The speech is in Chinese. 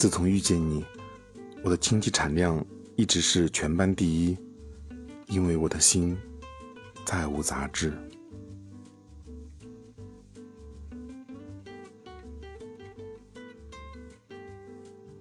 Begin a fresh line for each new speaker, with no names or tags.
自从遇见你我的经济产量一直是全班第一因为我的心再无杂质。